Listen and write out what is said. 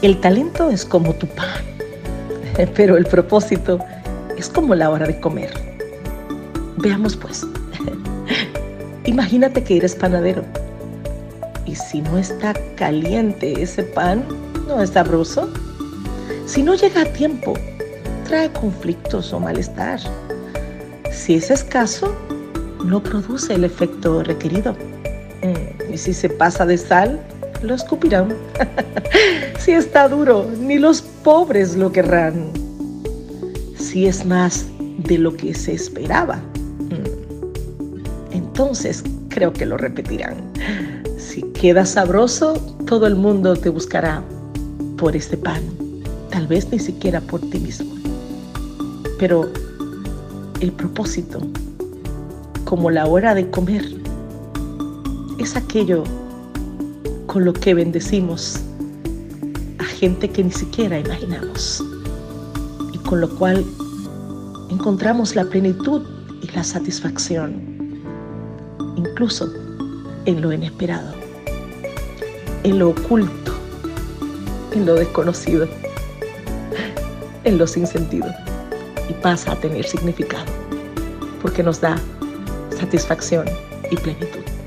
El talento es como tu pan, pero el propósito es como la hora de comer. Veamos pues. Imagínate que eres panadero y si no está caliente ese pan, no es sabroso. Si no llega a tiempo, trae conflictos o malestar. Si es escaso, no produce el efecto requerido. Mm, y si se pasa de sal, lo escupirán. si está duro, ni los pobres lo querrán. Si es más de lo que se esperaba, mm, entonces creo que lo repetirán. Si queda sabroso, todo el mundo te buscará por este pan, tal vez ni siquiera por ti mismo. Pero el propósito, como la hora de comer, es aquello con lo que bendecimos a gente que ni siquiera imaginamos y con lo cual encontramos la plenitud y la satisfacción, incluso en lo inesperado, en lo oculto, en lo desconocido, en lo sin sentido y pasa a tener significado porque nos da satisfacción y plenitud.